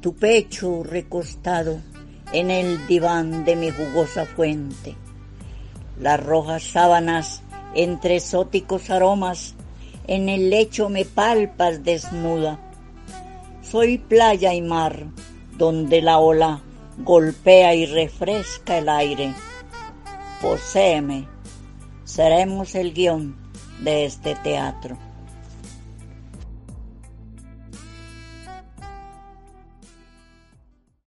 tu pecho recostado en el diván de mi jugosa fuente, las rojas sábanas entre exóticos aromas, en el lecho me palpas desnuda. Soy playa y mar, donde la ola golpea y refresca el aire. Poséeme, seremos el guion de este teatro.